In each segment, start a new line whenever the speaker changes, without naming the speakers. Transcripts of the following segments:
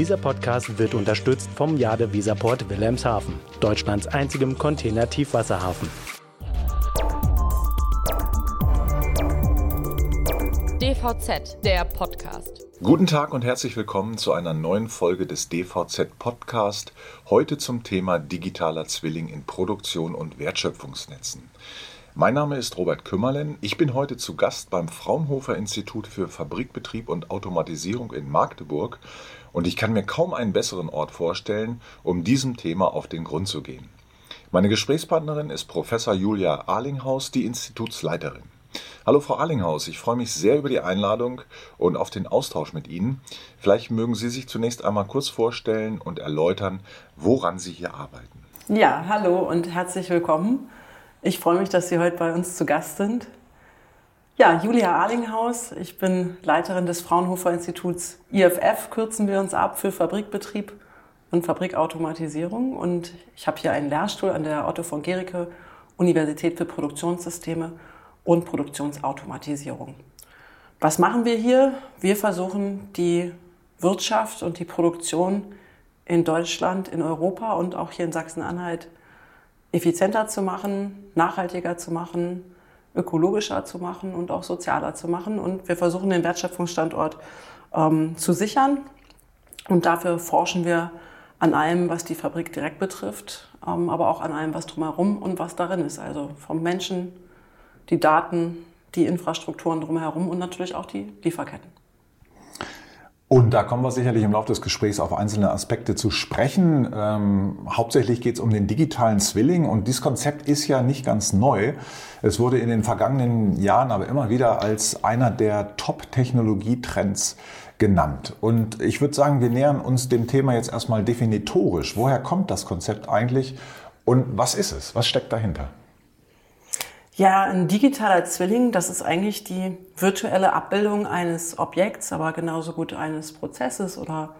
Dieser Podcast wird unterstützt vom Jade Visaport Wilhelmshaven, Deutschlands einzigem Container-Tiefwasserhafen.
DVZ, der Podcast.
Guten Tag und herzlich willkommen zu einer neuen Folge des DVZ Podcast. Heute zum Thema digitaler Zwilling in Produktion und Wertschöpfungsnetzen. Mein Name ist Robert Kümmerlen. Ich bin heute zu Gast beim Fraunhofer Institut für Fabrikbetrieb und Automatisierung in Magdeburg und ich kann mir kaum einen besseren Ort vorstellen, um diesem Thema auf den Grund zu gehen. Meine Gesprächspartnerin ist Professor Julia Arlinghaus, die Institutsleiterin. Hallo Frau Arlinghaus, ich freue mich sehr über die Einladung und auf den Austausch mit Ihnen. Vielleicht mögen Sie sich zunächst einmal kurz vorstellen und erläutern, woran Sie hier arbeiten.
Ja, hallo und herzlich willkommen. Ich freue mich, dass Sie heute bei uns zu Gast sind. Ja, Julia Arlinghaus. Ich bin Leiterin des Fraunhofer Instituts IFF, kürzen wir uns ab für Fabrikbetrieb und Fabrikautomatisierung. Und ich habe hier einen Lehrstuhl an der Otto von Gericke Universität für Produktionssysteme und Produktionsautomatisierung. Was machen wir hier? Wir versuchen die Wirtschaft und die Produktion in Deutschland, in Europa und auch hier in Sachsen-Anhalt effizienter zu machen, nachhaltiger zu machen, ökologischer zu machen und auch sozialer zu machen. Und wir versuchen den Wertschöpfungsstandort ähm, zu sichern. Und dafür forschen wir an allem, was die Fabrik direkt betrifft, ähm, aber auch an allem, was drumherum und was darin ist. Also vom Menschen, die Daten, die Infrastrukturen drumherum und natürlich auch die Lieferketten.
Und da kommen wir sicherlich im Laufe des Gesprächs auf einzelne Aspekte zu sprechen. Ähm, hauptsächlich geht es um den digitalen Zwilling und dieses Konzept ist ja nicht ganz neu. Es wurde in den vergangenen Jahren aber immer wieder als einer der Top-Technologietrends genannt. Und ich würde sagen, wir nähern uns dem Thema jetzt erstmal definitorisch. Woher kommt das Konzept eigentlich und was ist es? Was steckt dahinter?
Ja, ein digitaler Zwilling, das ist eigentlich die virtuelle Abbildung eines Objekts, aber genauso gut eines Prozesses oder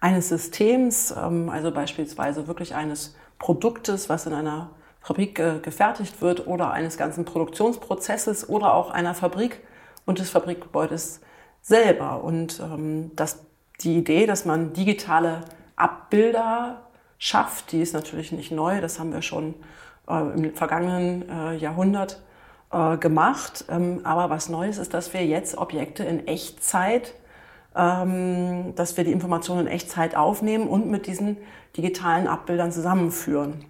eines Systems, ähm, also beispielsweise wirklich eines Produktes, was in einer Fabrik gefertigt wird oder eines ganzen Produktionsprozesses oder auch einer Fabrik und des Fabrikgebäudes selber. Und ähm, das, die Idee, dass man digitale Abbilder schafft, die ist natürlich nicht neu, das haben wir schon äh, im vergangenen äh, Jahrhundert äh, gemacht. Ähm, aber was Neues ist, dass wir jetzt Objekte in Echtzeit, ähm, dass wir die Informationen in Echtzeit aufnehmen und mit diesen digitalen Abbildern zusammenführen.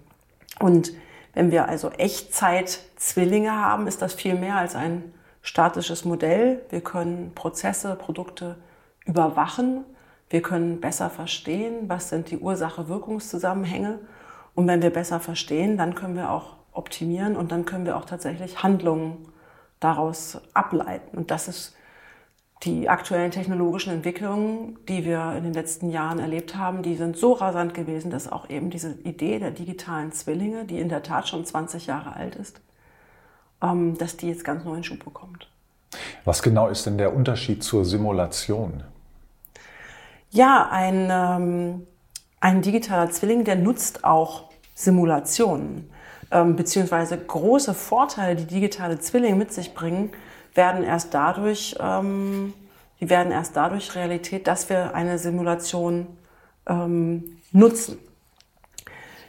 Und wenn wir also Echtzeit-Zwillinge haben, ist das viel mehr als ein statisches Modell. Wir können Prozesse, Produkte überwachen. Wir können besser verstehen, was sind die Ursache-Wirkungszusammenhänge und wenn wir besser verstehen, dann können wir auch optimieren und dann können wir auch tatsächlich Handlungen daraus ableiten. Und das ist die aktuellen technologischen Entwicklungen, die wir in den letzten Jahren erlebt haben, die sind so rasant gewesen, dass auch eben diese Idee der digitalen Zwillinge, die in der Tat schon 20 Jahre alt ist, ähm, dass die jetzt ganz neuen Schub bekommt.
Was genau ist denn der Unterschied zur Simulation?
Ja, ein ähm, ein digitaler Zwilling, der nutzt auch Simulationen, ähm, beziehungsweise große Vorteile, die digitale Zwillinge mit sich bringen, werden erst dadurch, ähm, die werden erst dadurch Realität, dass wir eine Simulation ähm, nutzen.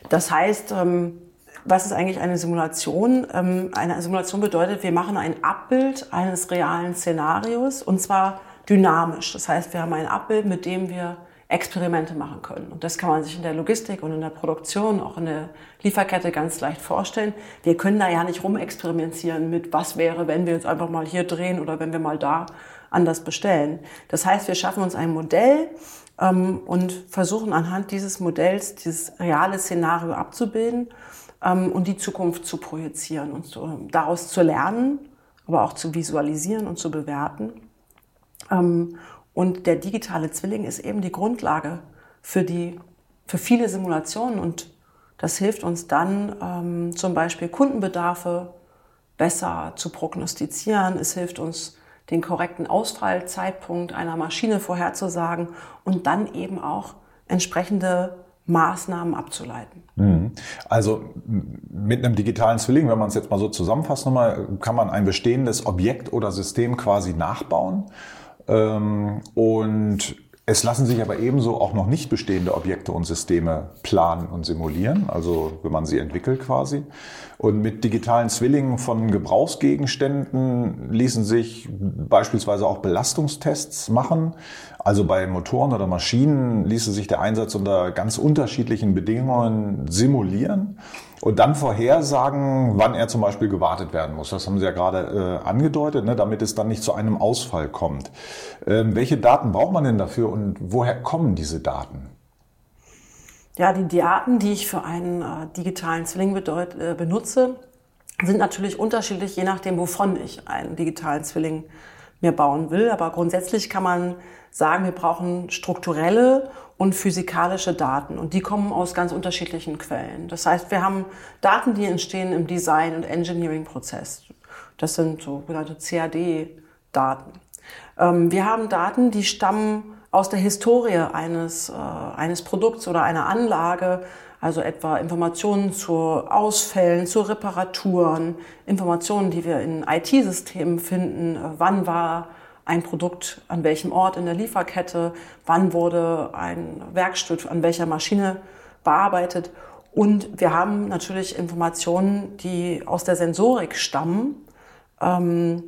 Das heißt, ähm, was ist eigentlich eine Simulation? Ähm, eine Simulation bedeutet, wir machen ein Abbild eines realen Szenarios und zwar dynamisch. Das heißt, wir haben ein Abbild, mit dem wir Experimente machen können. Und das kann man sich in der Logistik und in der Produktion, auch in der Lieferkette ganz leicht vorstellen. Wir können da ja nicht rumexperimentieren mit, was wäre, wenn wir jetzt einfach mal hier drehen oder wenn wir mal da anders bestellen. Das heißt, wir schaffen uns ein Modell ähm, und versuchen anhand dieses Modells dieses reale Szenario abzubilden ähm, und die Zukunft zu projizieren und zu, daraus zu lernen, aber auch zu visualisieren und zu bewerten. Ähm, und der digitale Zwilling ist eben die Grundlage für, die, für viele Simulationen und das hilft uns dann ähm, zum Beispiel Kundenbedarfe besser zu prognostizieren. Es hilft uns, den korrekten Ausfallzeitpunkt einer Maschine vorherzusagen und dann eben auch entsprechende Maßnahmen abzuleiten.
Mhm. Also mit einem digitalen Zwilling, wenn man es jetzt mal so zusammenfasst, nochmal, kann man ein bestehendes Objekt oder System quasi nachbauen und Es lassen sich aber ebenso auch noch nicht bestehende Objekte und Systeme planen und simulieren, also wenn man sie entwickelt quasi. Und mit digitalen Zwillingen von Gebrauchsgegenständen ließen sich beispielsweise auch Belastungstests machen. Also bei Motoren oder Maschinen ließe sich der Einsatz unter ganz unterschiedlichen Bedingungen simulieren und dann vorhersagen, wann er zum Beispiel gewartet werden muss. Das haben Sie ja gerade äh, angedeutet, ne, damit es dann nicht zu einem Ausfall kommt. Ähm, welche Daten braucht man denn dafür und woher kommen diese Daten?
Ja, die Daten, die ich für einen äh, digitalen Zwilling bedeut, äh, benutze, sind natürlich unterschiedlich, je nachdem, wovon ich einen digitalen Zwilling mir bauen will. Aber grundsätzlich kann man sagen, wir brauchen strukturelle und physikalische Daten und die kommen aus ganz unterschiedlichen Quellen. Das heißt, wir haben Daten, die entstehen im Design- und Engineering-Prozess. Das sind sogenannte CAD-Daten. Ähm, wir haben Daten, die stammen aus der Historie eines, äh, eines Produkts oder einer Anlage, also etwa Informationen zu Ausfällen, zu Reparaturen, Informationen, die wir in IT-Systemen finden, äh, wann war ein Produkt an welchem Ort in der Lieferkette, wann wurde ein Werkstück an welcher Maschine bearbeitet. Und wir haben natürlich Informationen, die aus der Sensorik stammen. Ähm,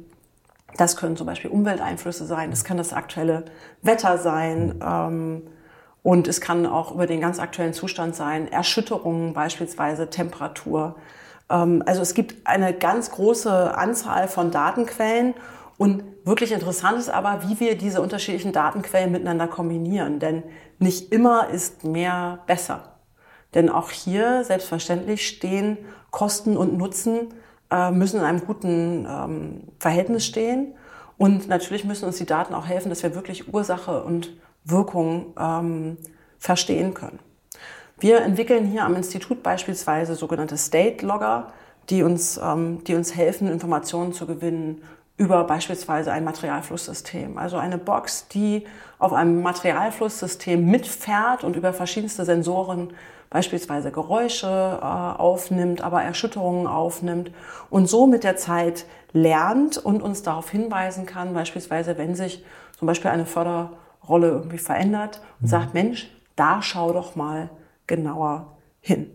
das können zum Beispiel Umwelteinflüsse sein, das kann das aktuelle Wetter sein ähm, und es kann auch über den ganz aktuellen Zustand sein, Erschütterungen beispielsweise, Temperatur. Ähm, also es gibt eine ganz große Anzahl von Datenquellen und wirklich interessant ist aber, wie wir diese unterschiedlichen Datenquellen miteinander kombinieren. Denn nicht immer ist mehr besser. Denn auch hier, selbstverständlich, stehen Kosten und Nutzen, äh, müssen in einem guten ähm, Verhältnis stehen. Und natürlich müssen uns die Daten auch helfen, dass wir wirklich Ursache und Wirkung ähm, verstehen können. Wir entwickeln hier am Institut beispielsweise sogenannte State Logger, die uns, ähm, die uns helfen, Informationen zu gewinnen über beispielsweise ein Materialflusssystem. Also eine Box, die auf einem Materialflusssystem mitfährt und über verschiedenste Sensoren beispielsweise Geräusche äh, aufnimmt, aber Erschütterungen aufnimmt und so mit der Zeit lernt und uns darauf hinweisen kann, beispielsweise wenn sich zum Beispiel eine Förderrolle irgendwie verändert und mhm. sagt, Mensch, da schau doch mal genauer hin.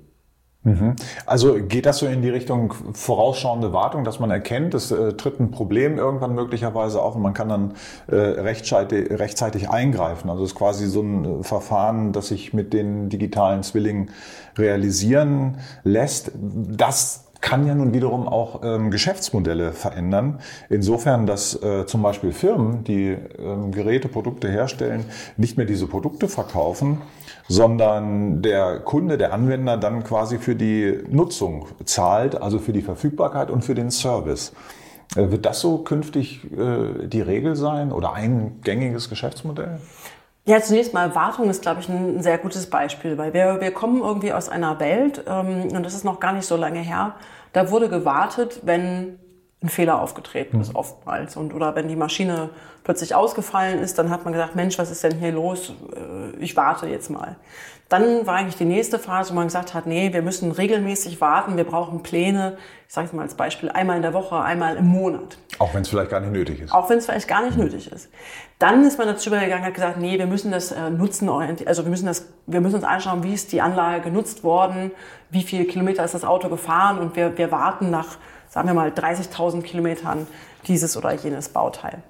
Mhm. Also geht das so in die Richtung vorausschauende Wartung, dass man erkennt, es äh, tritt ein Problem irgendwann möglicherweise auf und man kann dann äh, rechtzeitig, rechtzeitig eingreifen. Also es ist quasi so ein äh, Verfahren, das sich mit den digitalen Zwillingen realisieren lässt. Das kann ja nun wiederum auch ähm, Geschäftsmodelle verändern. Insofern, dass äh, zum Beispiel Firmen, die ähm, Geräte, Produkte herstellen, nicht mehr diese Produkte verkaufen, sondern der Kunde, der Anwender dann quasi für die Nutzung zahlt, also für die Verfügbarkeit und für den Service. Äh, wird das so künftig äh, die Regel sein oder ein gängiges Geschäftsmodell?
Ja, zunächst mal Wartung ist, glaube ich, ein sehr gutes Beispiel, weil wir, wir kommen irgendwie aus einer Welt, ähm, und das ist noch gar nicht so lange her, da wurde gewartet, wenn ein Fehler aufgetreten ist, mhm. oftmals. Und, oder wenn die Maschine plötzlich ausgefallen ist, dann hat man gesagt, Mensch, was ist denn hier los? Äh, ich warte jetzt mal. Dann war eigentlich die nächste Phase, wo man gesagt hat, nee, wir müssen regelmäßig warten, wir brauchen Pläne, ich sage es mal als Beispiel, einmal in der Woche, einmal im Monat.
Auch wenn es vielleicht gar nicht nötig ist.
Auch wenn es vielleicht gar nicht mhm. nötig ist. Dann ist man dazu übergegangen, hat gesagt, nee, wir müssen das äh, nutzen, also wir müssen das, wir müssen uns anschauen, wie ist die Anlage genutzt worden, wie viele Kilometer ist das Auto gefahren und wir, wir warten nach, sagen wir mal, 30.000 Kilometern dieses oder jenes Bauteil.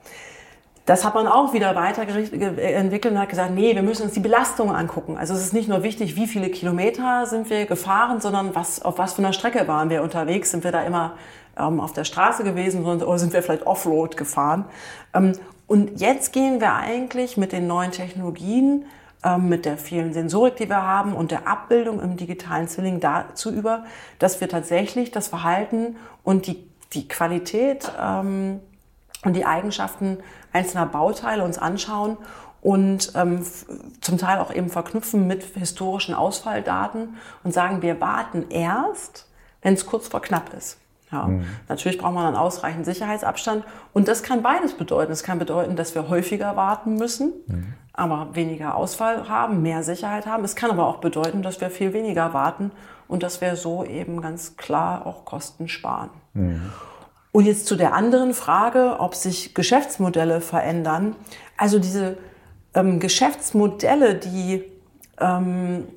Das hat man auch wieder weiterentwickelt und hat gesagt, nee, wir müssen uns die Belastung angucken. Also es ist nicht nur wichtig, wie viele Kilometer sind wir gefahren, sondern was, auf was für einer Strecke waren wir unterwegs. Sind wir da immer ähm, auf der Straße gewesen oder sind wir vielleicht Offroad gefahren? Ähm, und jetzt gehen wir eigentlich mit den neuen Technologien, mit der vielen Sensorik, die wir haben und der Abbildung im digitalen Zwilling dazu über, dass wir tatsächlich das Verhalten und die, die Qualität ähm, und die Eigenschaften einzelner Bauteile uns anschauen und ähm, zum Teil auch eben verknüpfen mit historischen Ausfalldaten und sagen, wir warten erst, wenn es kurz vor knapp ist. Ja. Mhm. Natürlich braucht man dann ausreichend Sicherheitsabstand und das kann beides bedeuten. Es kann bedeuten, dass wir häufiger warten müssen, mhm. aber weniger Ausfall haben, mehr Sicherheit haben. Es kann aber auch bedeuten, dass wir viel weniger warten und dass wir so eben ganz klar auch Kosten sparen. Mhm. Und jetzt zu der anderen Frage, ob sich Geschäftsmodelle verändern. Also diese ähm, Geschäftsmodelle, die ähm,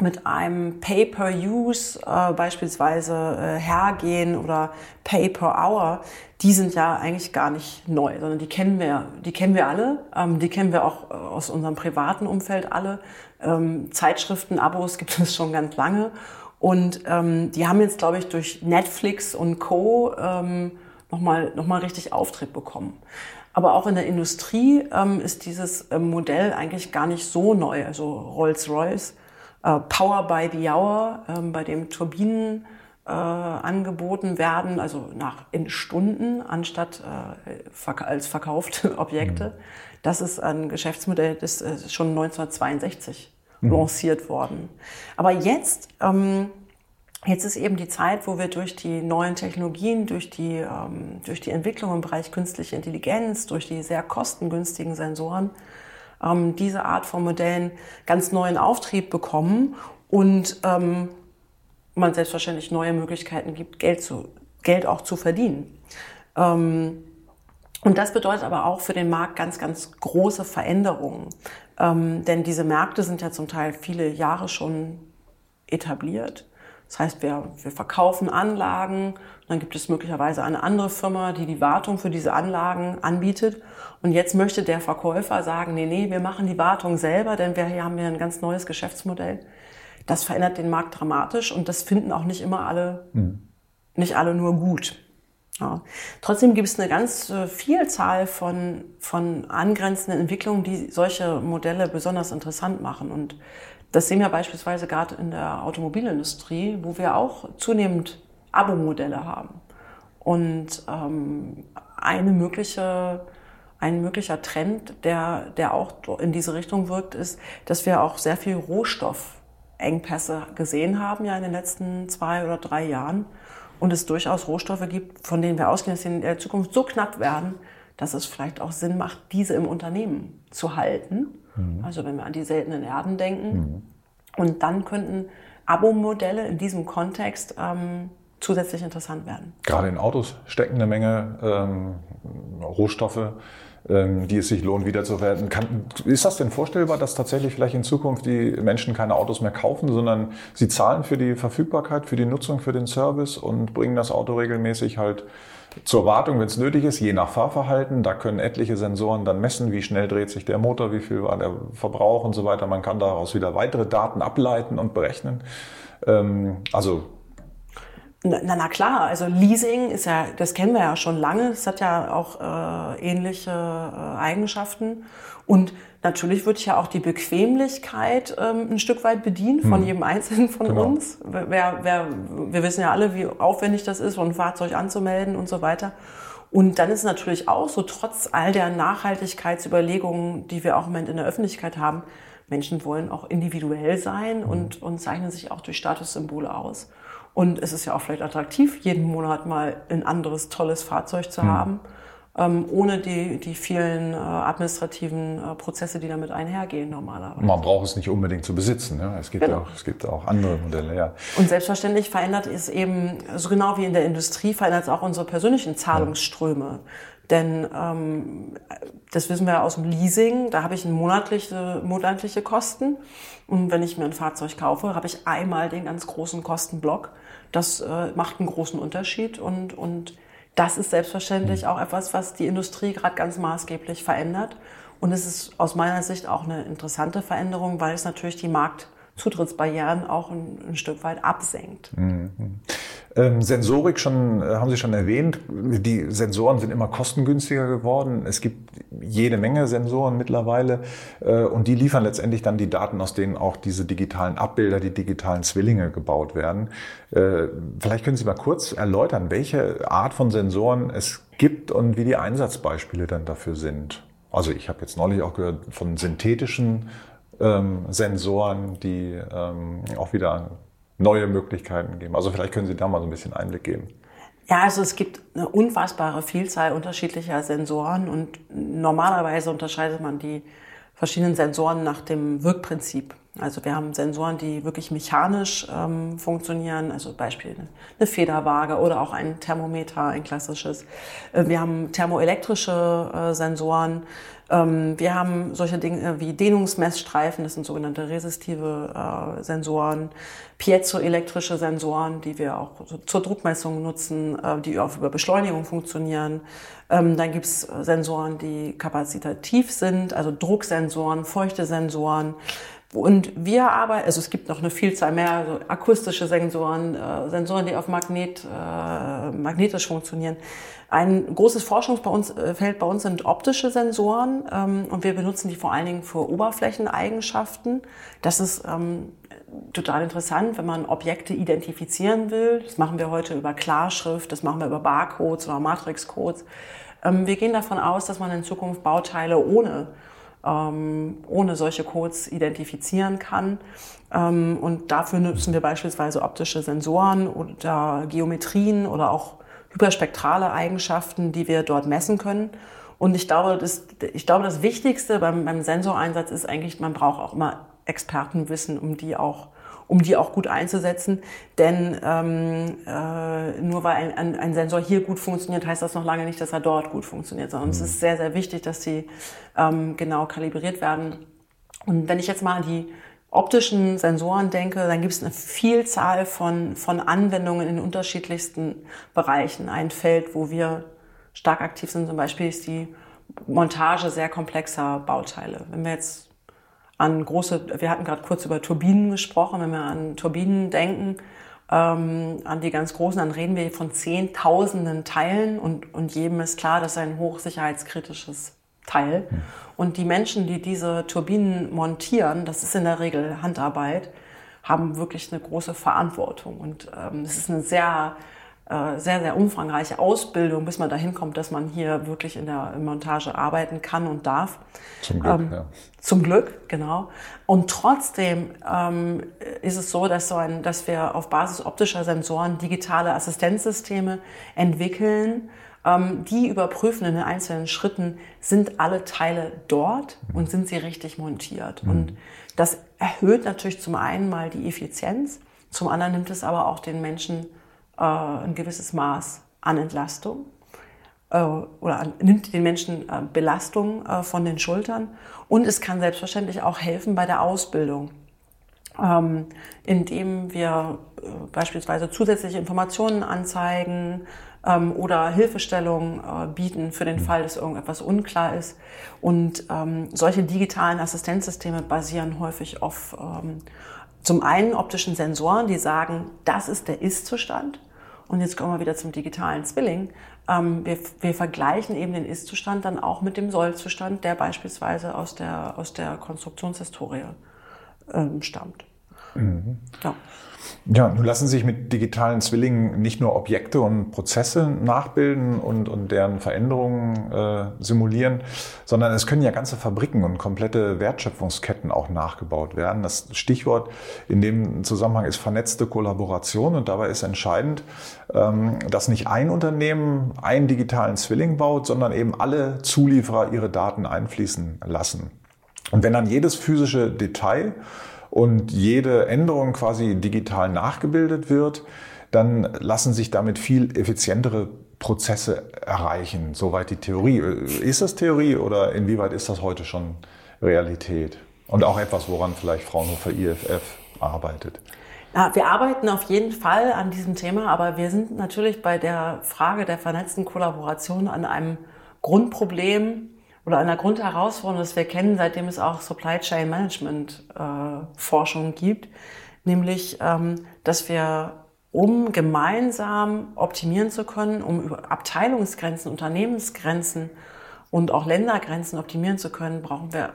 mit einem Pay-per-Use äh, beispielsweise äh, hergehen oder Pay-per-Hour, die sind ja eigentlich gar nicht neu, sondern die kennen wir, die kennen wir alle, ähm, die kennen wir auch äh, aus unserem privaten Umfeld alle. Ähm, Zeitschriften, Abos gibt es schon ganz lange und ähm, die haben jetzt, glaube ich, durch Netflix und Co. Ähm, nochmal noch mal richtig Auftritt bekommen. Aber auch in der Industrie ähm, ist dieses ähm, Modell eigentlich gar nicht so neu. Also Rolls-Royce, äh, Power by the Hour, ähm, bei dem Turbinen äh, angeboten werden, also nach in Stunden anstatt äh, als verkaufte Objekte. Mhm. Das ist ein Geschäftsmodell, das ist schon 1962 mhm. lanciert worden. Aber jetzt ähm, Jetzt ist eben die Zeit, wo wir durch die neuen Technologien, durch die, ähm, durch die Entwicklung im Bereich künstliche Intelligenz, durch die sehr kostengünstigen Sensoren ähm, diese Art von Modellen ganz neuen Auftrieb bekommen und ähm, man selbstverständlich neue Möglichkeiten gibt, Geld, zu, Geld auch zu verdienen. Ähm, und das bedeutet aber auch für den Markt ganz, ganz große Veränderungen. Ähm, denn diese Märkte sind ja zum Teil viele Jahre schon etabliert. Das heißt, wir, wir verkaufen Anlagen, dann gibt es möglicherweise eine andere Firma, die die Wartung für diese Anlagen anbietet. Und jetzt möchte der Verkäufer sagen, nee, nee, wir machen die Wartung selber, denn wir hier haben ja ein ganz neues Geschäftsmodell. Das verändert den Markt dramatisch und das finden auch nicht immer alle, mhm. nicht alle nur gut. Ja. Trotzdem gibt es eine ganz äh, Vielzahl von, von angrenzenden Entwicklungen, die solche Modelle besonders interessant machen. Und das sehen wir beispielsweise gerade in der Automobilindustrie, wo wir auch zunehmend Abo-Modelle haben. Und ähm, eine mögliche, ein möglicher Trend, der, der auch in diese Richtung wirkt, ist, dass wir auch sehr viel Rohstoffengpässe gesehen haben ja in den letzten zwei oder drei Jahren. Und es durchaus Rohstoffe gibt, von denen wir ausgehen, dass sie in der Zukunft so knapp werden, dass es vielleicht auch Sinn macht, diese im Unternehmen zu halten Mhm. Also wenn wir an die seltenen Erden denken. Mhm. Und dann könnten Abo-Modelle in diesem Kontext ähm, zusätzlich interessant werden.
Gerade in Autos stecken eine Menge ähm, Rohstoffe, ähm, die es sich lohnt, wiederzuverwerten. Kann, ist das denn vorstellbar, dass tatsächlich vielleicht in Zukunft die Menschen keine Autos mehr kaufen, sondern sie zahlen für die Verfügbarkeit, für die Nutzung, für den Service und bringen das Auto regelmäßig halt zur Wartung, wenn es nötig ist, je nach Fahrverhalten. Da können etliche Sensoren dann messen, wie schnell dreht sich der Motor, wie viel war der Verbrauch und so weiter. Man kann daraus wieder weitere Daten ableiten und berechnen. Ähm, also
na, na klar, also Leasing ist ja, das kennen wir ja schon lange. Es hat ja auch äh, ähnliche äh, Eigenschaften. Und natürlich wird ja auch die Bequemlichkeit ähm, ein Stück weit bedient von hm. jedem Einzelnen von genau. uns. Wer, wer, wir wissen ja alle, wie aufwendig das ist, so ein Fahrzeug anzumelden und so weiter. Und dann ist natürlich auch so, trotz all der Nachhaltigkeitsüberlegungen, die wir auch im Moment in der Öffentlichkeit haben, Menschen wollen auch individuell sein hm. und, und zeichnen sich auch durch Statussymbole aus. Und es ist ja auch vielleicht attraktiv, jeden Monat mal ein anderes tolles Fahrzeug zu mhm. haben, ähm, ohne die, die vielen äh, administrativen äh, Prozesse, die damit einhergehen normalerweise.
Man braucht es nicht unbedingt zu besitzen. Ja? Es, gibt genau. auch, es gibt auch andere Modelle. Ja.
Und selbstverständlich verändert es eben, so genau wie in der Industrie, verändert es auch unsere persönlichen Zahlungsströme. Ja. Denn ähm, das wissen wir aus dem Leasing, da habe ich monatliche, monatliche Kosten. Und wenn ich mir ein Fahrzeug kaufe, habe ich einmal den ganz großen Kostenblock. Das äh, macht einen großen Unterschied und, und das ist selbstverständlich mhm. auch etwas, was die Industrie gerade ganz maßgeblich verändert. Und es ist aus meiner Sicht auch eine interessante Veränderung, weil es natürlich die Marktzutrittsbarrieren auch ein, ein Stück weit absenkt. Mhm.
Ähm, Sensorik schon, äh, haben Sie schon erwähnt. Die Sensoren sind immer kostengünstiger geworden. Es gibt jede Menge Sensoren mittlerweile äh, und die liefern letztendlich dann die Daten, aus denen auch diese digitalen Abbilder, die digitalen Zwillinge gebaut werden. Äh, vielleicht können Sie mal kurz erläutern, welche Art von Sensoren es gibt und wie die Einsatzbeispiele dann dafür sind. Also ich habe jetzt neulich auch gehört von synthetischen ähm, Sensoren, die ähm, auch wieder neue Möglichkeiten geben. Also vielleicht können Sie da mal so ein bisschen Einblick geben.
Ja, also es gibt eine unfassbare Vielzahl unterschiedlicher Sensoren und normalerweise unterscheidet man die verschiedenen Sensoren nach dem Wirkprinzip. Also wir haben Sensoren, die wirklich mechanisch ähm, funktionieren, also Beispiel eine Federwaage oder auch ein Thermometer, ein klassisches. Äh, wir haben thermoelektrische äh, Sensoren. Ähm, wir haben solche Dinge wie Dehnungsmessstreifen, das sind sogenannte resistive äh, Sensoren, piezoelektrische Sensoren, die wir auch zur Druckmessung nutzen, äh, die auch über Beschleunigung funktionieren. Ähm, dann gibt's Sensoren, die kapazitativ sind, also Drucksensoren, feuchte Sensoren. Und wir arbeiten, also es gibt noch eine Vielzahl mehr, also akustische Sensoren, äh, Sensoren, die auf Magnet, äh, magnetisch funktionieren. Ein großes Forschungsfeld bei uns sind optische Sensoren ähm, und wir benutzen die vor allen Dingen für Oberflächeneigenschaften. Das ist ähm, total interessant, wenn man Objekte identifizieren will. Das machen wir heute über Klarschrift, das machen wir über Barcodes oder Matrixcodes. Ähm, wir gehen davon aus, dass man in Zukunft Bauteile ohne ohne solche Codes identifizieren kann. Ähm, und dafür nutzen wir beispielsweise optische Sensoren oder Geometrien oder auch hyperspektrale Eigenschaften, die wir dort messen können. Und ich glaube, das, ich glaube, das Wichtigste beim, beim Sensoreinsatz ist eigentlich, man braucht auch immer Expertenwissen, um die auch um die auch gut einzusetzen. Denn ähm, äh, nur weil ein, ein, ein, Sensor hier gut funktioniert, heißt das noch lange nicht, dass er dort gut funktioniert, sondern mhm. es ist sehr, sehr wichtig, dass sie ähm, genau kalibriert werden. Und wenn ich jetzt mal an die optischen Sensoren denke, dann gibt es eine Vielzahl von, von Anwendungen in unterschiedlichsten Bereichen. Ein Feld, wo wir stark aktiv sind, zum Beispiel ist die Montage sehr komplexer Bauteile. Wenn wir jetzt an große, wir hatten gerade kurz über Turbinen gesprochen, wenn wir an Turbinen denken, ähm, an die ganz großen, dann reden wir von Zehntausenden Teilen und, und jedem ist klar, das ist ein hochsicherheitskritisches Teil. Mhm. Und die Menschen, die diese Turbinen montieren, das ist in der Regel Handarbeit, haben wirklich eine große Verantwortung. Und ähm, es ist eine sehr sehr, sehr umfangreiche Ausbildung, bis man dahin kommt, dass man hier wirklich in der Montage arbeiten kann und darf.
Zum Glück, ähm, ja.
Zum Glück, genau. Und trotzdem ähm, ist es so, dass, so ein, dass wir auf Basis optischer Sensoren digitale Assistenzsysteme entwickeln, ähm, die überprüfen in den einzelnen Schritten, sind alle Teile dort mhm. und sind sie richtig montiert. Mhm. Und das erhöht natürlich zum einen mal die Effizienz, zum anderen nimmt es aber auch den Menschen äh, ein gewisses Maß an Entlastung äh, oder nimmt den Menschen äh, Belastung äh, von den Schultern. Und es kann selbstverständlich auch helfen bei der Ausbildung, ähm, indem wir äh, beispielsweise zusätzliche Informationen anzeigen ähm, oder Hilfestellung äh, bieten für den Fall, dass irgendetwas unklar ist. Und ähm, solche digitalen Assistenzsysteme basieren häufig auf zum einen optischen Sensoren, die sagen, das ist der Ist-Zustand. Und jetzt kommen wir wieder zum digitalen Zwilling. Ähm, wir, wir vergleichen eben den Ist-Zustand dann auch mit dem Soll-Zustand, der beispielsweise aus der, aus der Konstruktionshistorie ähm, stammt.
Mhm. Ja. Ja, nun lassen sich mit digitalen Zwillingen nicht nur Objekte und Prozesse nachbilden und, und deren Veränderungen äh, simulieren, sondern es können ja ganze Fabriken und komplette Wertschöpfungsketten auch nachgebaut werden. Das Stichwort in dem Zusammenhang ist vernetzte Kollaboration und dabei ist entscheidend, ähm, dass nicht ein Unternehmen einen digitalen Zwilling baut, sondern eben alle Zulieferer ihre Daten einfließen lassen. Und wenn dann jedes physische Detail und jede Änderung quasi digital nachgebildet wird, dann lassen sich damit viel effizientere Prozesse erreichen. Soweit die Theorie. Ist das Theorie oder inwieweit ist das heute schon Realität? Und auch etwas, woran vielleicht Fraunhofer IFF arbeitet.
Ja, wir arbeiten auf jeden Fall an diesem Thema, aber wir sind natürlich bei der Frage der vernetzten Kollaboration an einem Grundproblem oder einer Grundherausforderung, das wir kennen, seitdem es auch Supply Chain Management äh, Forschung gibt, nämlich, ähm, dass wir, um gemeinsam optimieren zu können, um über Abteilungsgrenzen, Unternehmensgrenzen und auch Ländergrenzen optimieren zu können, brauchen wir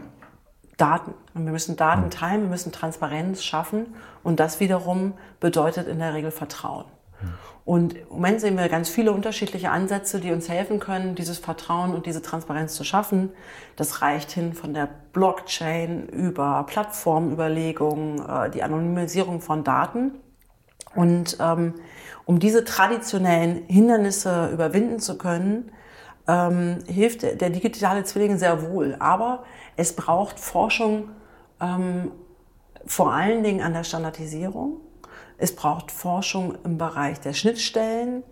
Daten. Und wir müssen Daten hm. teilen, wir müssen Transparenz schaffen und das wiederum bedeutet in der Regel Vertrauen. Und im Moment sehen wir ganz viele unterschiedliche Ansätze, die uns helfen können, dieses Vertrauen und diese Transparenz zu schaffen. Das reicht hin von der Blockchain über Plattformüberlegungen, äh, die Anonymisierung von Daten. Und ähm, um diese traditionellen Hindernisse überwinden zu können, ähm, hilft der digitale Zwilling sehr wohl. Aber es braucht Forschung ähm, vor allen Dingen an der Standardisierung. Es braucht Forschung im Bereich der Schnittstellen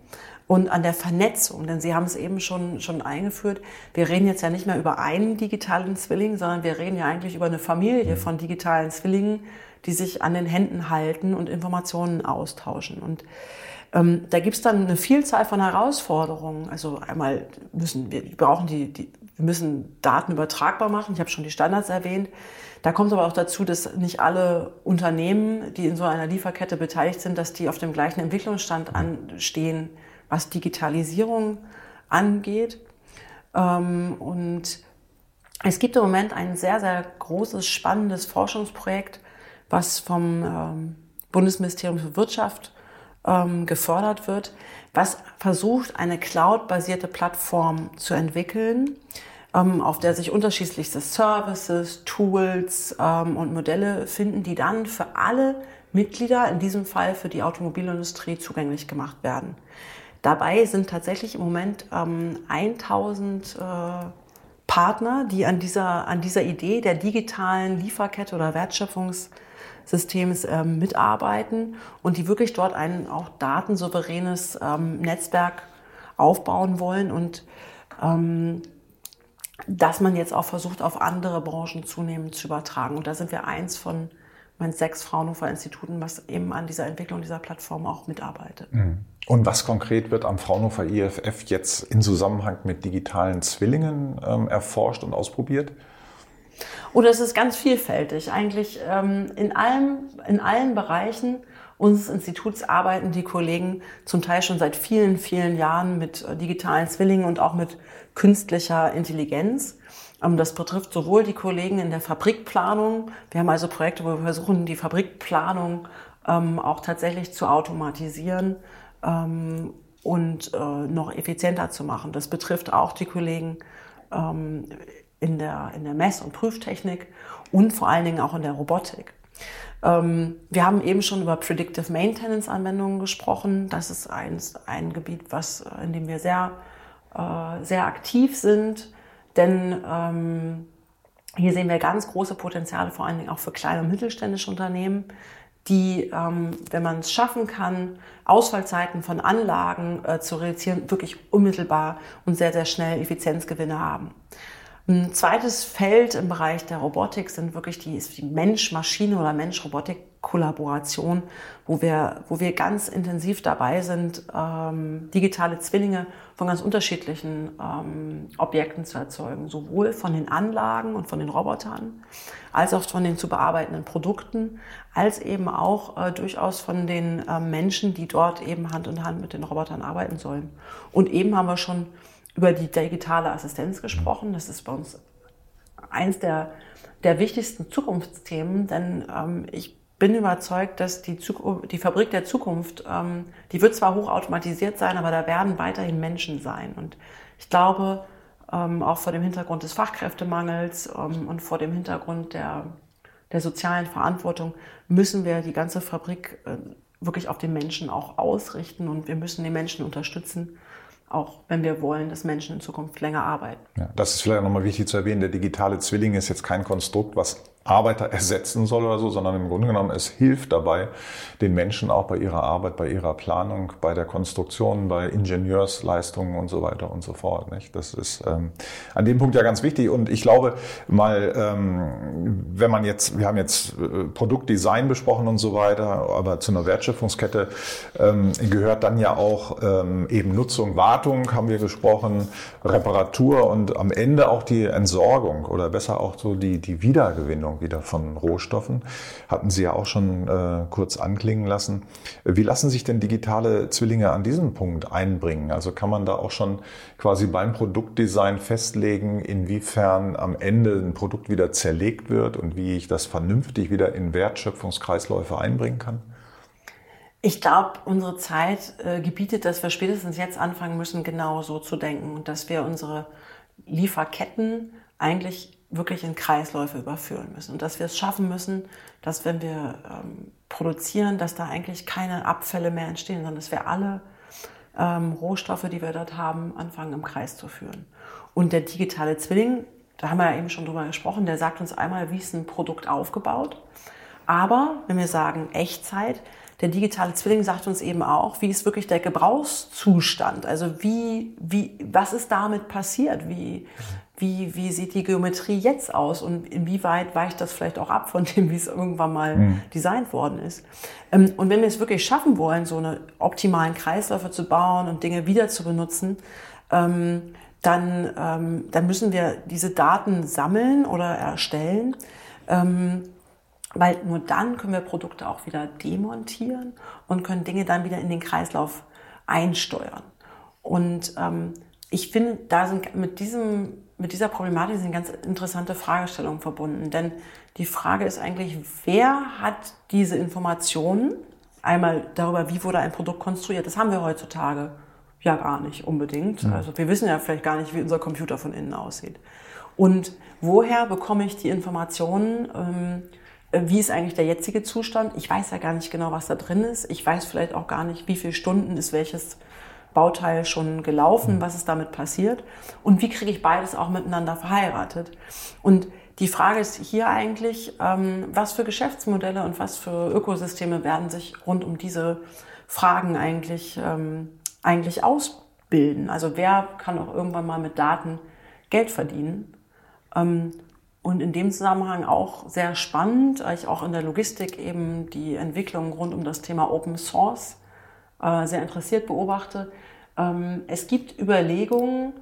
und an der Vernetzung, denn Sie haben es eben schon, schon eingeführt. Wir reden jetzt ja nicht mehr über einen digitalen Zwilling, sondern wir reden ja eigentlich über eine Familie von digitalen Zwillingen, die sich an den Händen halten und Informationen austauschen. Und ähm, da gibt's dann eine Vielzahl von Herausforderungen. Also einmal müssen wir brauchen die, die wir müssen Daten übertragbar machen. Ich habe schon die Standards erwähnt. Da kommt aber auch dazu, dass nicht alle Unternehmen, die in so einer Lieferkette beteiligt sind, dass die auf dem gleichen Entwicklungsstand anstehen, was Digitalisierung angeht. Ähm, und es gibt im Moment ein sehr, sehr großes, spannendes Forschungsprojekt, was vom ähm, Bundesministerium für Wirtschaft ähm, gefördert wird, was versucht, eine cloud-basierte Plattform zu entwickeln, auf der sich unterschiedlichste Services, Tools ähm, und Modelle finden, die dann für alle Mitglieder, in diesem Fall für die Automobilindustrie, zugänglich gemacht werden. Dabei sind tatsächlich im Moment ähm, 1000 äh, Partner, die an dieser, an dieser Idee der digitalen Lieferkette oder Wertschöpfungs Systems ähm, mitarbeiten und die wirklich dort ein auch datensouveränes ähm, Netzwerk aufbauen wollen und ähm, dass man jetzt auch versucht, auf andere Branchen zunehmend zu übertragen. Und da sind wir eins von meinen sechs Fraunhofer Instituten, was eben an dieser Entwicklung dieser Plattform auch mitarbeitet.
Mhm. Und was konkret wird am Fraunhofer IFF jetzt in Zusammenhang mit digitalen Zwillingen ähm, erforscht und ausprobiert?
Oder es ist ganz vielfältig. Eigentlich ähm, in, allem, in allen Bereichen unseres Instituts arbeiten die Kollegen zum Teil schon seit vielen, vielen Jahren mit äh, digitalen Zwillingen und auch mit künstlicher Intelligenz. Ähm, das betrifft sowohl die Kollegen in der Fabrikplanung. Wir haben also Projekte, wo wir versuchen, die Fabrikplanung ähm, auch tatsächlich zu automatisieren ähm, und äh, noch effizienter zu machen. Das betrifft auch die Kollegen in der, in der Mess- und Prüftechnik und vor allen Dingen auch in der Robotik. Wir haben eben schon über Predictive Maintenance Anwendungen gesprochen. Das ist ein, ein Gebiet, was, in dem wir sehr, äh, sehr aktiv sind, denn ähm, hier sehen wir ganz große Potenziale, vor allen Dingen auch für kleine und mittelständische Unternehmen, die, ähm, wenn man es schaffen kann, Ausfallzeiten von Anlagen äh, zu reduzieren, wirklich unmittelbar und sehr, sehr schnell Effizienzgewinne haben. Ein zweites Feld im Bereich der Robotik sind wirklich die, die Mensch-Maschine oder Mensch-Robotik-Kollaboration, wo wir, wo wir ganz intensiv dabei sind, ähm, digitale Zwillinge von ganz unterschiedlichen ähm, Objekten zu erzeugen, sowohl von den Anlagen und von den Robotern, als auch von den zu bearbeitenden Produkten, als eben auch äh, durchaus von den äh, Menschen, die dort eben Hand in Hand mit den Robotern arbeiten sollen. Und eben haben wir schon über die digitale Assistenz gesprochen. Das ist bei uns eins der, der wichtigsten Zukunftsthemen, denn ähm, ich bin überzeugt, dass die, Zukunft, die Fabrik der Zukunft, ähm, die wird zwar hochautomatisiert sein, aber da werden weiterhin Menschen sein. Und ich glaube, ähm, auch vor dem Hintergrund des Fachkräftemangels ähm, und vor dem Hintergrund der, der sozialen Verantwortung müssen wir die ganze Fabrik äh, wirklich auf den Menschen auch ausrichten und wir müssen die Menschen unterstützen, auch wenn wir wollen, dass Menschen in Zukunft länger arbeiten.
Ja, das ist vielleicht nochmal wichtig zu erwähnen. Der digitale Zwilling ist jetzt kein Konstrukt, was Arbeiter ersetzen soll oder so, sondern im Grunde genommen, es hilft dabei, den Menschen auch bei ihrer Arbeit, bei ihrer Planung, bei der Konstruktion, bei Ingenieursleistungen und so weiter und so fort. Nicht? Das ist ähm, an dem Punkt ja ganz wichtig. Und ich glaube mal, ähm, wenn man jetzt, wir haben jetzt äh, Produktdesign besprochen und so weiter, aber zu einer Wertschöpfungskette ähm, gehört dann ja auch ähm, eben Nutzung, Wartung, haben wir gesprochen, Reparatur und am Ende auch die Entsorgung oder besser auch so die, die Wiedergewinnung wieder von Rohstoffen. Hatten Sie ja auch schon äh, kurz anklingen lassen. Wie lassen sich denn digitale Zwillinge an diesem Punkt einbringen? Also kann man da auch schon quasi beim Produktdesign festlegen, inwiefern am Ende ein Produkt wieder zerlegt wird und wie ich das vernünftig wieder in Wertschöpfungskreisläufe einbringen kann?
Ich glaube, unsere Zeit äh, gebietet, dass wir spätestens jetzt anfangen müssen, genau so zu denken und dass wir unsere Lieferketten eigentlich wirklich in Kreisläufe überführen müssen und dass wir es schaffen müssen, dass wenn wir ähm, produzieren, dass da eigentlich keine Abfälle mehr entstehen, sondern dass wir alle ähm, Rohstoffe, die wir dort haben, anfangen im Kreis zu führen. Und der digitale Zwilling, da haben wir ja eben schon drüber gesprochen, der sagt uns einmal, wie ist ein Produkt aufgebaut, Aber wenn wir sagen Echtzeit, der digitale Zwilling sagt uns eben auch, wie ist wirklich der Gebrauchszustand? Also wie, wie, was ist damit passiert? Wie, wie, wie sieht die Geometrie jetzt aus und inwieweit weicht das vielleicht auch ab von dem, wie es irgendwann mal mhm. designt worden ist. Ähm, und wenn wir es wirklich schaffen wollen, so eine optimalen Kreisläufe zu bauen und Dinge wieder zu benutzen, ähm, dann, ähm, dann müssen wir diese Daten sammeln oder erstellen, weil nur dann können wir Produkte auch wieder demontieren und können Dinge dann wieder in den Kreislauf einsteuern. Und ich finde, da sind mit diesem mit dieser Problematik sind ganz interessante Fragestellungen verbunden. Denn die Frage ist eigentlich, wer hat diese Informationen? Einmal darüber, wie wurde ein Produkt konstruiert. Das haben wir heutzutage ja gar nicht unbedingt. Ja. Also wir wissen ja vielleicht gar nicht, wie unser Computer von innen aussieht. Und woher bekomme ich die Informationen? Ähm, wie ist eigentlich der jetzige Zustand? Ich weiß ja gar nicht genau, was da drin ist. Ich weiß vielleicht auch gar nicht, wie viele Stunden ist welches Bauteil schon gelaufen, mhm. was ist damit passiert und wie kriege ich beides auch miteinander verheiratet. Und die Frage ist hier eigentlich, ähm, was für Geschäftsmodelle und was für Ökosysteme werden sich rund um diese Fragen eigentlich, ähm, eigentlich ausbilden. Also wer kann auch irgendwann mal mit Daten Geld verdienen? Ähm, und in dem Zusammenhang auch sehr spannend, weil ich auch in der Logistik eben die Entwicklung rund um das Thema Open Source äh, sehr interessiert beobachte. Ähm, es gibt Überlegungen,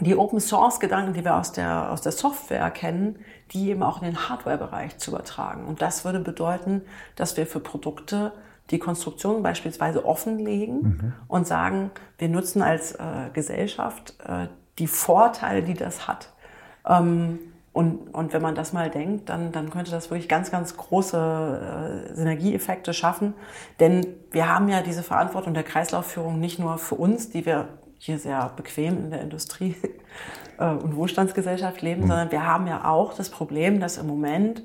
die Open Source Gedanken, die wir aus der, aus der Software kennen, die eben auch in den Hardware-Bereich zu übertragen. Und das würde bedeuten, dass wir für Produkte die Konstruktion beispielsweise offenlegen mhm. und sagen, wir nutzen als äh, Gesellschaft äh, die Vorteile, die das hat. Ähm, und, und wenn man das mal denkt, dann, dann könnte das wirklich ganz, ganz große äh, Synergieeffekte schaffen. Denn wir haben ja diese Verantwortung der Kreislaufführung nicht nur für uns, die wir hier sehr bequem in der Industrie äh, und Wohlstandsgesellschaft leben, mhm. sondern wir haben ja auch das Problem, dass im Moment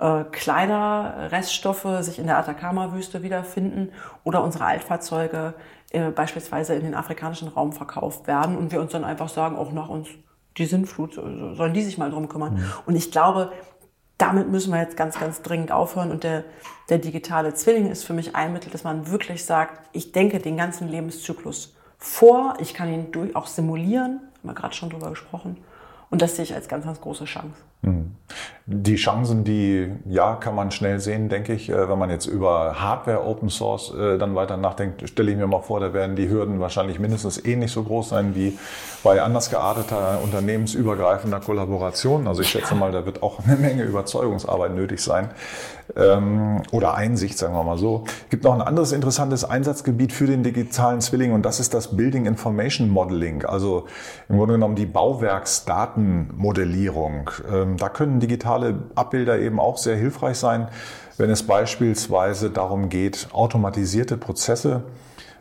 äh, Kleiderreststoffe sich in der Atacama-Wüste wiederfinden oder unsere Altfahrzeuge äh, beispielsweise in den afrikanischen Raum verkauft werden und wir uns dann einfach sagen, auch nach uns die Sintflut, sollen die sich mal drum kümmern. Mhm. Und ich glaube, damit müssen wir jetzt ganz, ganz dringend aufhören. Und der, der digitale Zwilling ist für mich ein Mittel, dass man wirklich sagt, ich denke den ganzen Lebenszyklus vor, ich kann ihn durch, auch simulieren, haben wir gerade schon drüber gesprochen. Und das sehe ich als ganz, ganz große Chance.
Mhm. Die Chancen, die ja, kann man schnell sehen, denke ich. Äh, wenn man jetzt über Hardware Open Source äh, dann weiter nachdenkt, stelle ich mir mal vor, da werden die Hürden wahrscheinlich mindestens ähnlich so groß sein wie bei anders gearteter unternehmensübergreifender Kollaboration. Also ich schätze mal, da wird auch eine Menge Überzeugungsarbeit nötig sein. Ähm, oder Einsicht, sagen wir mal so. Es gibt noch ein anderes interessantes Einsatzgebiet für den digitalen Zwilling und das ist das Building Information Modeling. Also im Grunde genommen die Bauwerksdatenmodellierung. Ähm, da können digitale Abbilder eben auch sehr hilfreich sein, wenn es beispielsweise darum geht, automatisierte Prozesse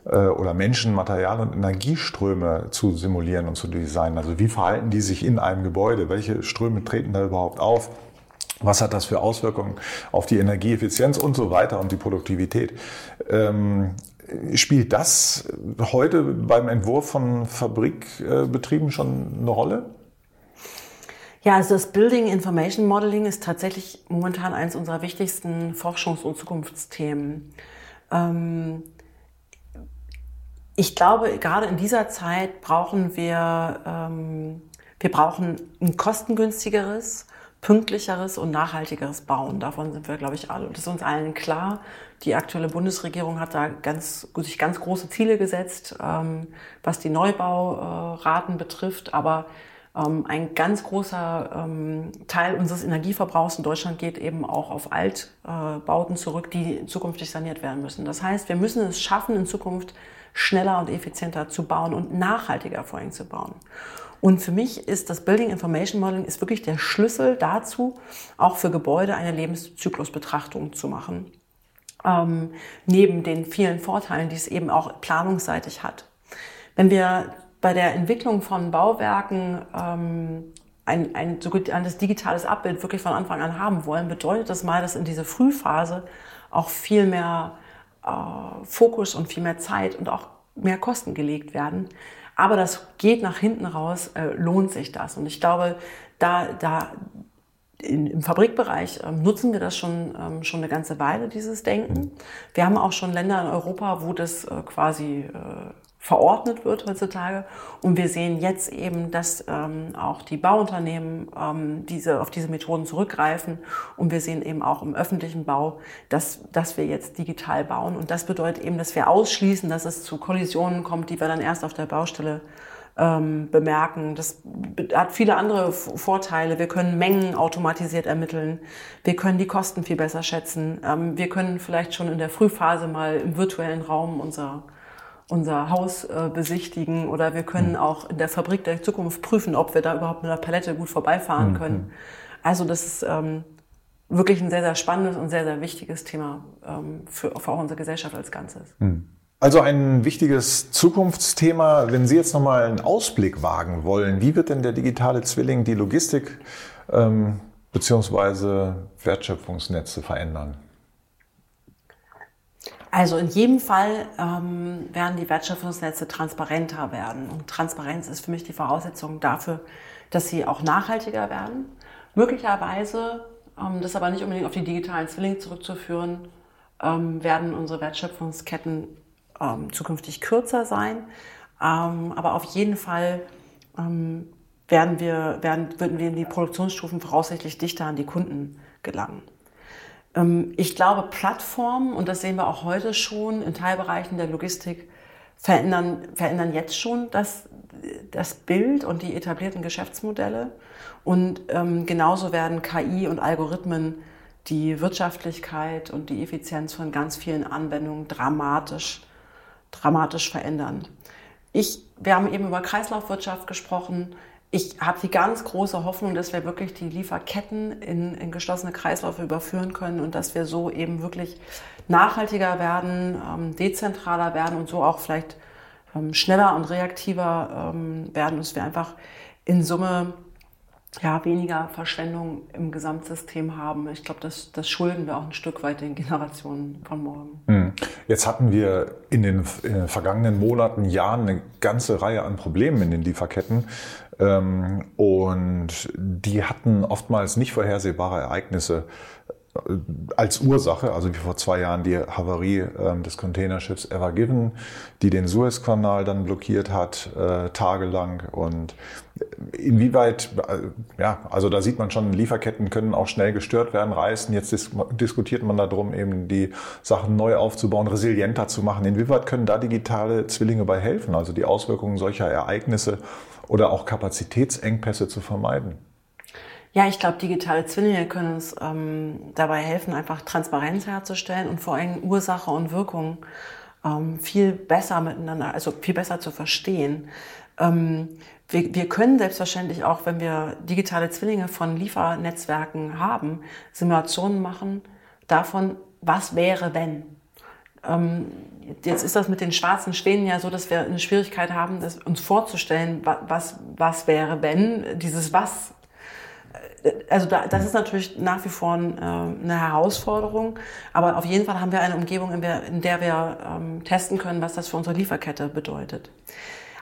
äh, oder Menschen, Material und Energieströme zu simulieren und zu designen. Also wie verhalten die sich in einem Gebäude? Welche Ströme treten da überhaupt auf? Was hat das für Auswirkungen auf die Energieeffizienz und so weiter und die Produktivität? Ähm, spielt das heute beim Entwurf von Fabrikbetrieben schon eine Rolle?
Ja, also das Building Information Modeling ist tatsächlich momentan eines unserer wichtigsten Forschungs- und Zukunftsthemen. Ähm, ich glaube, gerade in dieser Zeit brauchen wir, ähm, wir brauchen ein kostengünstigeres, pünktlicheres und nachhaltigeres Bauen. Davon sind wir, glaube ich, alle. Das ist uns allen klar. Die aktuelle Bundesregierung hat da ganz, sich ganz große Ziele gesetzt, ähm, was die Neubauraten betrifft. Aber ein ganz großer ähm, Teil unseres Energieverbrauchs in Deutschland geht eben auch auf Altbauten zurück, die zukünftig saniert werden müssen. Das heißt, wir müssen es schaffen, in Zukunft schneller und effizienter zu bauen und nachhaltiger vor allem zu bauen. Und für mich ist das Building Information Modeling ist wirklich der Schlüssel dazu, auch für Gebäude eine Lebenszyklusbetrachtung zu machen. Ähm, neben den vielen Vorteilen, die es eben auch planungsseitig hat. Wenn wir bei der Entwicklung von Bauwerken ähm, ein, ein so gut ein digitales Abbild wirklich von Anfang an haben wollen, bedeutet das mal, dass in diese Frühphase auch viel mehr äh, Fokus und viel mehr Zeit und auch mehr Kosten gelegt werden. Aber das geht nach hinten raus, äh, lohnt sich das. Und ich glaube, da, da in, im Fabrikbereich ähm, nutzen wir das schon, ähm, schon eine ganze Weile, dieses Denken. Wir haben auch schon Länder in Europa, wo das äh, quasi äh, verordnet wird heutzutage. Und wir sehen jetzt eben, dass ähm, auch die Bauunternehmen ähm, diese, auf diese Methoden zurückgreifen. Und wir sehen eben auch im öffentlichen Bau, dass, dass wir jetzt digital bauen. Und das bedeutet eben, dass wir ausschließen, dass es zu Kollisionen kommt, die wir dann erst auf der Baustelle ähm, bemerken. Das hat viele andere Vorteile. Wir können Mengen automatisiert ermitteln. Wir können die Kosten viel besser schätzen. Ähm, wir können vielleicht schon in der Frühphase mal im virtuellen Raum unser unser Haus äh, besichtigen oder wir können mhm. auch in der Fabrik der Zukunft prüfen, ob wir da überhaupt mit der Palette gut vorbeifahren mhm. können. Also das ist ähm, wirklich ein sehr, sehr spannendes und sehr, sehr wichtiges Thema ähm, für, für auch unsere Gesellschaft als Ganzes.
Mhm. Also ein wichtiges Zukunftsthema. Wenn Sie jetzt nochmal einen Ausblick wagen wollen, wie wird denn der digitale Zwilling die Logistik ähm, beziehungsweise Wertschöpfungsnetze verändern?
Also in jedem Fall ähm, werden die Wertschöpfungsnetze transparenter werden. Und Transparenz ist für mich die Voraussetzung dafür, dass sie auch nachhaltiger werden. Möglicherweise, ähm, das aber nicht unbedingt auf die digitalen Zwillinge zurückzuführen, ähm, werden unsere Wertschöpfungsketten ähm, zukünftig kürzer sein. Ähm, aber auf jeden Fall ähm, werden wir, werden, würden wir in die Produktionsstufen voraussichtlich dichter an die Kunden gelangen. Ähm, ich glaube, Plattformen, und das sehen wir auch heute schon in Teilbereichen der Logistik, verändern, verändern jetzt schon das, das Bild und die etablierten Geschäftsmodelle. Und ähm, genauso werden KI und Algorithmen die Wirtschaftlichkeit und die Effizienz von ganz vielen Anwendungen dramatisch, dramatisch verändern. Ich, wir haben eben über Kreislaufwirtschaft gesprochen ich habe die ganz große Hoffnung, dass wir wirklich die Lieferketten in, in, geschlossene Kreisläufe überführen können und dass wir so eben wirklich nachhaltiger werden, ähm, dezentraler werden und so auch vielleicht ähm, schneller und reaktiver ähm, werden, dass wir einfach in Summe ja, weniger Verschwendung im Gesamtsystem haben. Ich glaube, das, das schulden wir auch ein Stück weit den Generationen von morgen. Hm.
Jetzt hatten wir in den, in den, vergangenen Monaten, Jahren eine ganze Reihe an Problemen in den Lieferketten. Ähm, und die hatten oftmals nicht vorhersehbare Ereignisse als Ursache, also wie vor zwei Jahren die Havarie äh, des Containerschiffs Ever Given, die den Suezkanal dann blockiert hat, äh, tagelang. Und inwieweit, äh, ja, also da sieht man schon, Lieferketten können auch schnell gestört werden, reißen. Jetzt dis diskutiert man darum, eben die Sachen neu aufzubauen, resilienter zu machen. Inwieweit können da digitale Zwillinge bei helfen, also die Auswirkungen solcher Ereignisse oder auch Kapazitätsengpässe zu vermeiden?
Ja, ich glaube, digitale Zwillinge können uns ähm, dabei helfen, einfach Transparenz herzustellen und vor allem Ursache und Wirkung ähm, viel besser miteinander, also viel besser zu verstehen. Ähm, wir, wir können selbstverständlich auch, wenn wir digitale Zwillinge von Liefernetzwerken haben, Simulationen machen davon, was wäre, wenn. Ähm, jetzt ist das mit den schwarzen Schwänen ja so, dass wir eine Schwierigkeit haben, das uns vorzustellen, was, was wäre, wenn dieses Was also da, das ist natürlich nach wie vor ein, äh, eine Herausforderung, aber auf jeden Fall haben wir eine Umgebung, in der, in der wir ähm, testen können, was das für unsere Lieferkette bedeutet.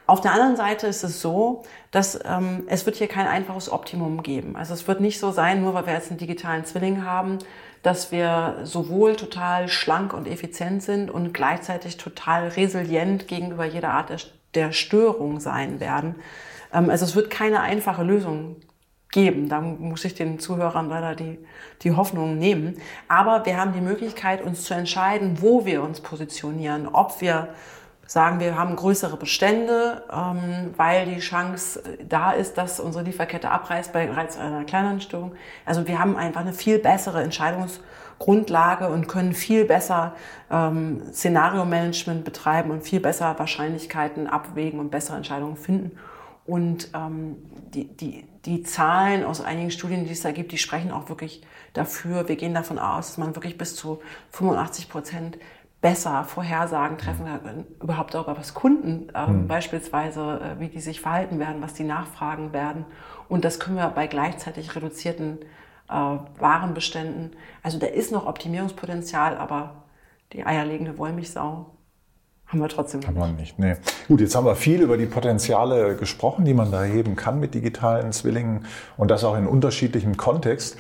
Auf der anderen Seite ist es so, dass ähm, es wird hier kein einfaches Optimum geben. Also es wird nicht so sein, nur weil wir jetzt einen digitalen Zwilling haben, dass wir sowohl total schlank und effizient sind und gleichzeitig total resilient gegenüber jeder Art der, der Störung sein werden. Ähm, also es wird keine einfache Lösung geben. Da muss ich den Zuhörern leider die, die Hoffnung nehmen. Aber wir haben die Möglichkeit, uns zu entscheiden, wo wir uns positionieren. Ob wir sagen, wir haben größere Bestände, ähm, weil die Chance da ist, dass unsere Lieferkette abreißt bei bereits einer kleineren Störung. Also wir haben einfach eine viel bessere Entscheidungsgrundlage und können viel besser ähm, Szenario-Management betreiben und viel besser Wahrscheinlichkeiten abwägen und bessere Entscheidungen finden. Und ähm, die, die, die Zahlen aus einigen Studien, die es da gibt, die sprechen auch wirklich dafür. Wir gehen davon aus, dass man wirklich bis zu 85 Prozent besser Vorhersagen treffen kann, überhaupt darüber, was Kunden äh, mhm. beispielsweise, äh, wie die sich verhalten werden, was die nachfragen werden. Und das können wir bei gleichzeitig reduzierten äh, Warenbeständen. Also da ist noch Optimierungspotenzial, aber die eierlegende Wollmilchsau haben wir trotzdem
noch nicht. nicht. Nee. Gut, jetzt haben wir viel über die Potenziale gesprochen, die man da heben kann mit digitalen Zwillingen und das auch in unterschiedlichem Kontext.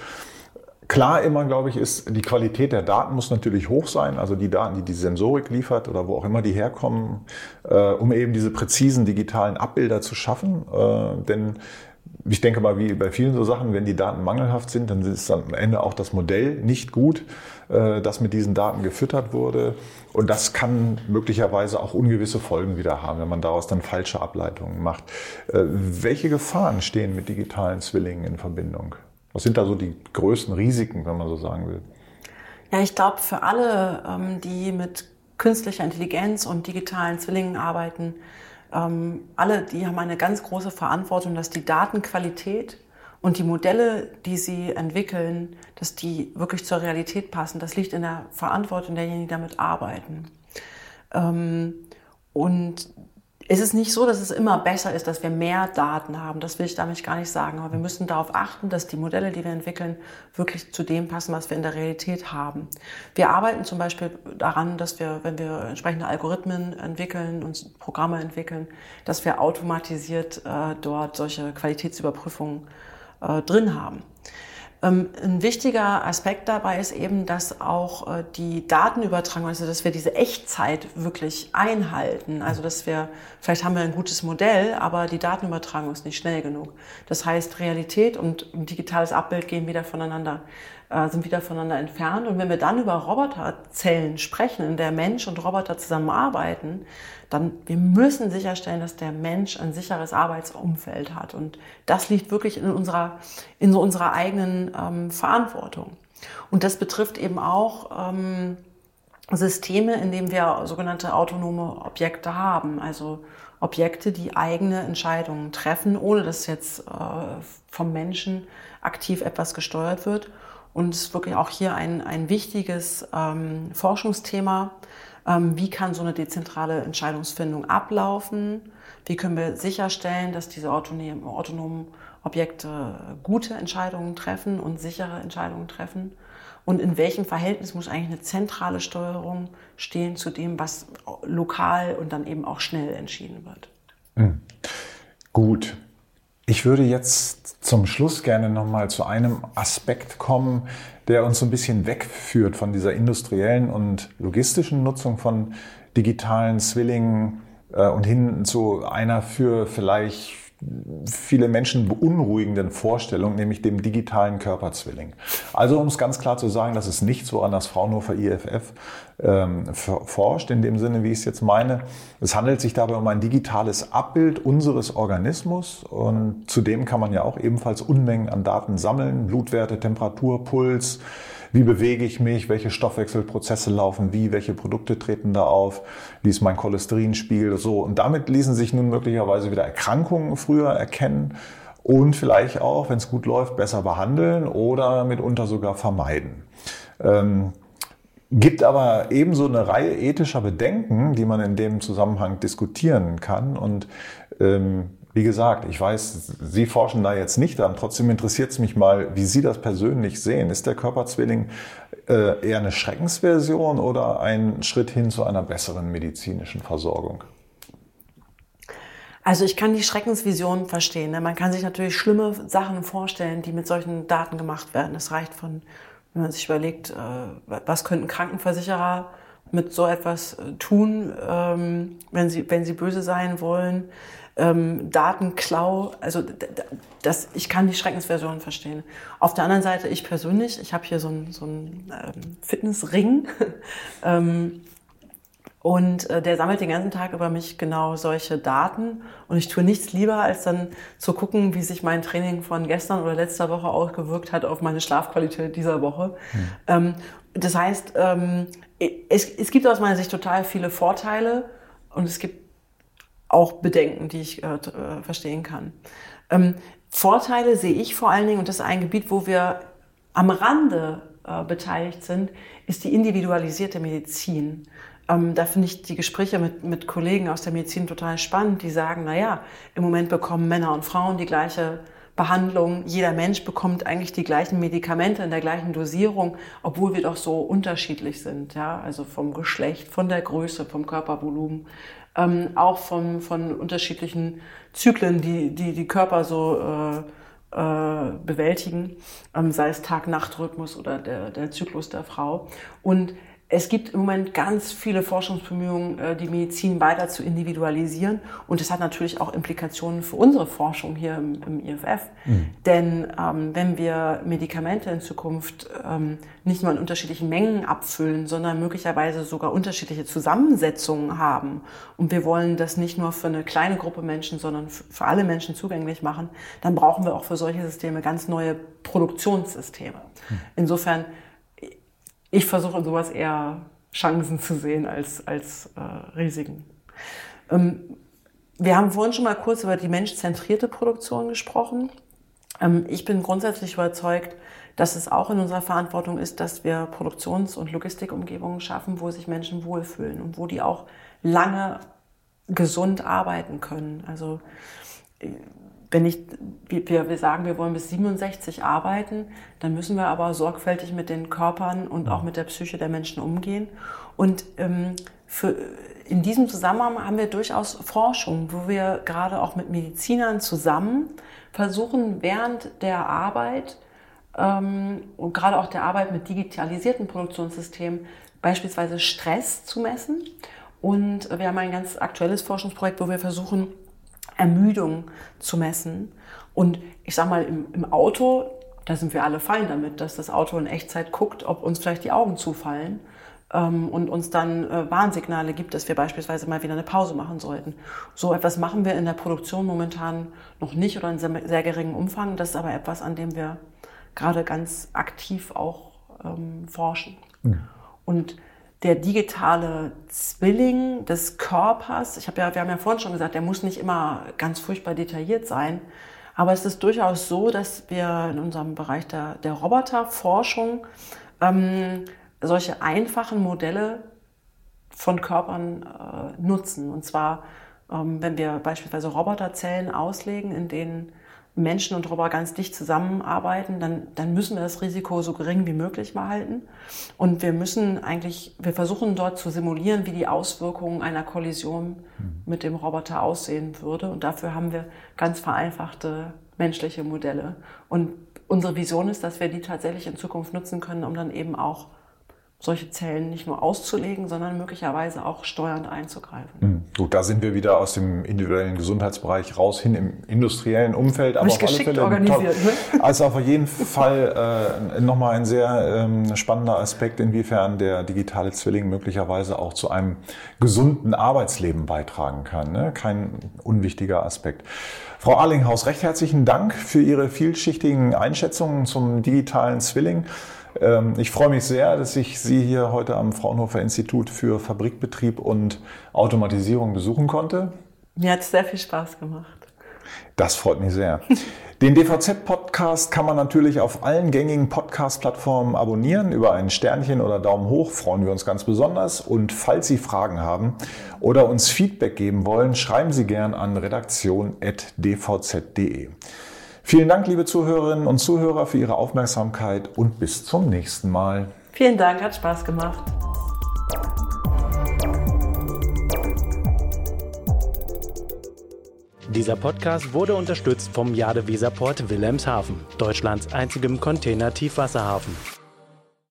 Klar immer, glaube ich, ist, die Qualität der Daten muss natürlich hoch sein, also die Daten, die die Sensorik liefert oder wo auch immer die herkommen, äh, um eben diese präzisen digitalen Abbilder zu schaffen. Äh, denn ich denke mal, wie bei vielen so Sachen, wenn die Daten mangelhaft sind, dann ist am Ende auch das Modell nicht gut, das mit diesen Daten gefüttert wurde. Und das kann möglicherweise auch ungewisse Folgen wieder haben, wenn man daraus dann falsche Ableitungen macht. Äh, welche Gefahren stehen mit digitalen Zwillingen in Verbindung? Was sind da so die größten Risiken, wenn man so sagen will?
Ja, ich glaube, für alle, ähm, die mit künstlicher Intelligenz und digitalen Zwillingen arbeiten, ähm, alle, die haben eine ganz große Verantwortung, dass die Datenqualität und die Modelle, die sie entwickeln, dass die wirklich zur Realität passen. Das liegt in der Verantwortung derjenigen, die damit arbeiten. Ähm, und es ist nicht so, dass es immer besser ist, dass wir mehr Daten haben. Das will ich damit gar nicht sagen. Aber wir müssen darauf achten, dass die Modelle, die wir entwickeln, wirklich zu dem passen, was wir in der Realität haben. Wir arbeiten zum Beispiel daran, dass wir, wenn wir entsprechende Algorithmen entwickeln und Programme entwickeln, dass wir automatisiert äh, dort solche Qualitätsüberprüfungen äh, drin haben. Ähm, ein wichtiger Aspekt dabei ist eben, dass auch äh, die Datenübertragung, also dass wir diese Echtzeit wirklich einhalten. Also dass wir, vielleicht haben wir ein gutes Modell, aber die Datenübertragung ist nicht schnell genug. Das heißt, Realität und digitales Abbild gehen wieder voneinander äh, sind wieder voneinander entfernt. Und wenn wir dann über Roboterzellen sprechen, in der Mensch und Roboter zusammenarbeiten, dann wir müssen sicherstellen, dass der Mensch ein sicheres Arbeitsumfeld hat. Und das liegt wirklich in unserer, in so unserer eigenen ähm, Verantwortung. Und das betrifft eben auch ähm, Systeme, in denen wir sogenannte autonome Objekte haben. Also Objekte, die eigene Entscheidungen treffen, ohne dass jetzt äh, vom Menschen aktiv etwas gesteuert wird. Und es ist wirklich auch hier ein, ein wichtiges ähm, Forschungsthema. Ähm, wie kann so eine dezentrale Entscheidungsfindung ablaufen? Wie können wir sicherstellen, dass diese autonomen, Objekte gute Entscheidungen treffen und sichere Entscheidungen treffen? Und in welchem Verhältnis muss eigentlich eine zentrale Steuerung stehen zu dem, was lokal und dann eben auch schnell entschieden wird?
Mhm. Gut. Ich würde jetzt zum Schluss gerne nochmal zu einem Aspekt kommen, der uns so ein bisschen wegführt von dieser industriellen und logistischen Nutzung von digitalen Zwillingen äh, und hin zu einer für vielleicht viele Menschen beunruhigenden Vorstellung, nämlich dem digitalen Körperzwilling. Also um es ganz klar zu sagen, das ist nicht so an das Fraunhofer IFF ähm, forscht, in dem Sinne, wie ich es jetzt meine. Es handelt sich dabei um ein digitales Abbild unseres Organismus und zudem kann man ja auch ebenfalls Unmengen an Daten sammeln, Blutwerte, Temperatur, Puls, wie bewege ich mich, welche Stoffwechselprozesse laufen wie, welche Produkte treten da auf, wie ist mein Cholesterinspiegel, so. Und damit ließen sich nun möglicherweise wieder Erkrankungen früher erkennen und vielleicht auch, wenn es gut läuft, besser behandeln oder mitunter sogar vermeiden. Ähm, gibt aber ebenso eine Reihe ethischer Bedenken, die man in dem Zusammenhang diskutieren kann. Und ähm, wie gesagt, ich weiß, Sie forschen da jetzt nicht an. Trotzdem interessiert es mich mal, wie Sie das persönlich sehen. Ist der Körperzwilling äh, eher eine Schreckensversion oder ein Schritt hin zu einer besseren medizinischen Versorgung?
Also ich kann die Schreckensvision verstehen. Ne? Man kann sich natürlich schlimme Sachen vorstellen, die mit solchen Daten gemacht werden. Es reicht von, wenn man sich überlegt, äh, was könnten Krankenversicherer mit so etwas äh, tun, ähm, wenn sie, wenn sie böse sein wollen ähm, Datenklau, also das, ich kann die Schreckensversion verstehen. Auf der anderen Seite, ich persönlich, ich habe hier so einen so einen, ähm, Fitnessring ähm, und äh, der sammelt den ganzen Tag über mich genau solche Daten und ich tue nichts lieber, als dann zu gucken, wie sich mein Training von gestern oder letzter Woche ausgewirkt hat auf meine Schlafqualität dieser Woche. Hm. Ähm, das heißt, ähm, es, es gibt aus meiner Sicht total viele Vorteile und es gibt auch Bedenken, die ich äh, äh, verstehen kann. Ähm, Vorteile sehe ich vor allen Dingen, und das ist ein Gebiet, wo wir am Rande äh, beteiligt sind, ist die individualisierte Medizin. Ähm, da finde ich die Gespräche mit, mit Kollegen aus der Medizin total spannend, die sagen, na ja, im Moment bekommen Männer und Frauen die gleiche Behandlung. Jeder Mensch bekommt eigentlich die gleichen Medikamente in der gleichen Dosierung, obwohl wir doch so unterschiedlich sind. Ja, also vom Geschlecht, von der Größe, vom Körpervolumen, ähm, auch von, von unterschiedlichen Zyklen, die die, die Körper so äh, äh, bewältigen, ähm, sei es Tag-Nacht-Rhythmus oder der, der Zyklus der Frau. Und es gibt im Moment ganz viele Forschungsbemühungen, äh, die Medizin weiter zu individualisieren. Und das hat natürlich auch Implikationen für unsere Forschung hier im, im IFF. Mhm. Denn ähm, wenn wir Medikamente in Zukunft ähm, nicht nur in unterschiedlichen Mengen abfüllen, sondern möglicherweise sogar unterschiedliche Zusammensetzungen haben, und wir wollen das nicht nur für eine kleine Gruppe Menschen, sondern für alle Menschen zugänglich machen, dann brauchen wir auch für solche Systeme ganz neue Produktionssysteme. Mhm. Insofern ich versuche in sowas eher Chancen zu sehen als, als äh, Risiken. Ähm, wir haben vorhin schon mal kurz über die menschzentrierte Produktion gesprochen. Ähm, ich bin grundsätzlich überzeugt, dass es auch in unserer Verantwortung ist, dass wir Produktions- und Logistikumgebungen schaffen, wo sich Menschen wohlfühlen und wo die auch lange gesund arbeiten können. Also wenn ich, wir, wir sagen, wir wollen bis 67 arbeiten, dann müssen wir aber sorgfältig mit den Körpern und auch mit der Psyche der Menschen umgehen. Und ähm, für, in diesem Zusammenhang haben wir durchaus Forschung, wo wir gerade auch mit Medizinern zusammen versuchen, während der Arbeit ähm, und gerade auch der Arbeit mit digitalisierten Produktionssystemen beispielsweise Stress zu messen. Und wir haben ein ganz aktuelles Forschungsprojekt, wo wir versuchen, Ermüdung zu messen. Und ich sag mal, im, im Auto, da sind wir alle fein damit, dass das Auto in Echtzeit guckt, ob uns vielleicht die Augen zufallen ähm, und uns dann äh, Warnsignale gibt, dass wir beispielsweise mal wieder eine Pause machen sollten. So etwas machen wir in der Produktion momentan noch nicht oder in sehr, sehr geringem Umfang. Das ist aber etwas, an dem wir gerade ganz aktiv auch ähm, forschen. Mhm. Und der digitale Zwilling des Körpers, ich habe ja, wir haben ja vorhin schon gesagt, der muss nicht immer ganz furchtbar detailliert sein, aber es ist durchaus so, dass wir in unserem Bereich der, der Roboterforschung ähm, solche einfachen Modelle von Körpern äh, nutzen. Und zwar, ähm, wenn wir beispielsweise Roboterzellen auslegen, in denen Menschen und Roboter ganz dicht zusammenarbeiten, dann, dann müssen wir das Risiko so gering wie möglich mal halten. Und wir müssen eigentlich, wir versuchen dort zu simulieren, wie die Auswirkungen einer Kollision mit dem Roboter aussehen würde. Und dafür haben wir ganz vereinfachte menschliche Modelle. Und unsere Vision ist, dass wir die tatsächlich in Zukunft nutzen können, um dann eben auch solche Zellen nicht nur auszulegen, sondern möglicherweise auch steuernd einzugreifen.
Mhm. Gut, da sind wir wieder aus dem individuellen Gesundheitsbereich raus hin im industriellen Umfeld.
Aber auf alle Fälle organisiert,
ne? Also auf jeden Fall äh, nochmal ein sehr ähm, spannender Aspekt, inwiefern der digitale Zwilling möglicherweise auch zu einem gesunden Arbeitsleben beitragen kann. Ne? Kein unwichtiger Aspekt. Frau Arlinghaus, recht herzlichen Dank für Ihre vielschichtigen Einschätzungen zum digitalen Zwilling. Ähm, ich freue mich sehr, dass ich Sie hier heute am Fraunhofer Institut für Fabrikbetrieb und Automatisierung besuchen konnte.
Mir hat es sehr viel Spaß gemacht.
Das freut mich sehr. Den DVZ-Podcast kann man natürlich auf allen gängigen Podcast-Plattformen abonnieren. Über ein Sternchen oder Daumen hoch freuen wir uns ganz besonders. Und falls Sie Fragen haben oder uns Feedback geben wollen, schreiben Sie gern an redaktion.dvz.de. Vielen Dank, liebe Zuhörerinnen und Zuhörer, für Ihre Aufmerksamkeit und bis zum nächsten Mal.
Vielen Dank, hat Spaß gemacht.
Dieser Podcast wurde unterstützt vom Jade Weserport Wilhelmshaven, Deutschlands einzigem Container-Tiefwasserhafen.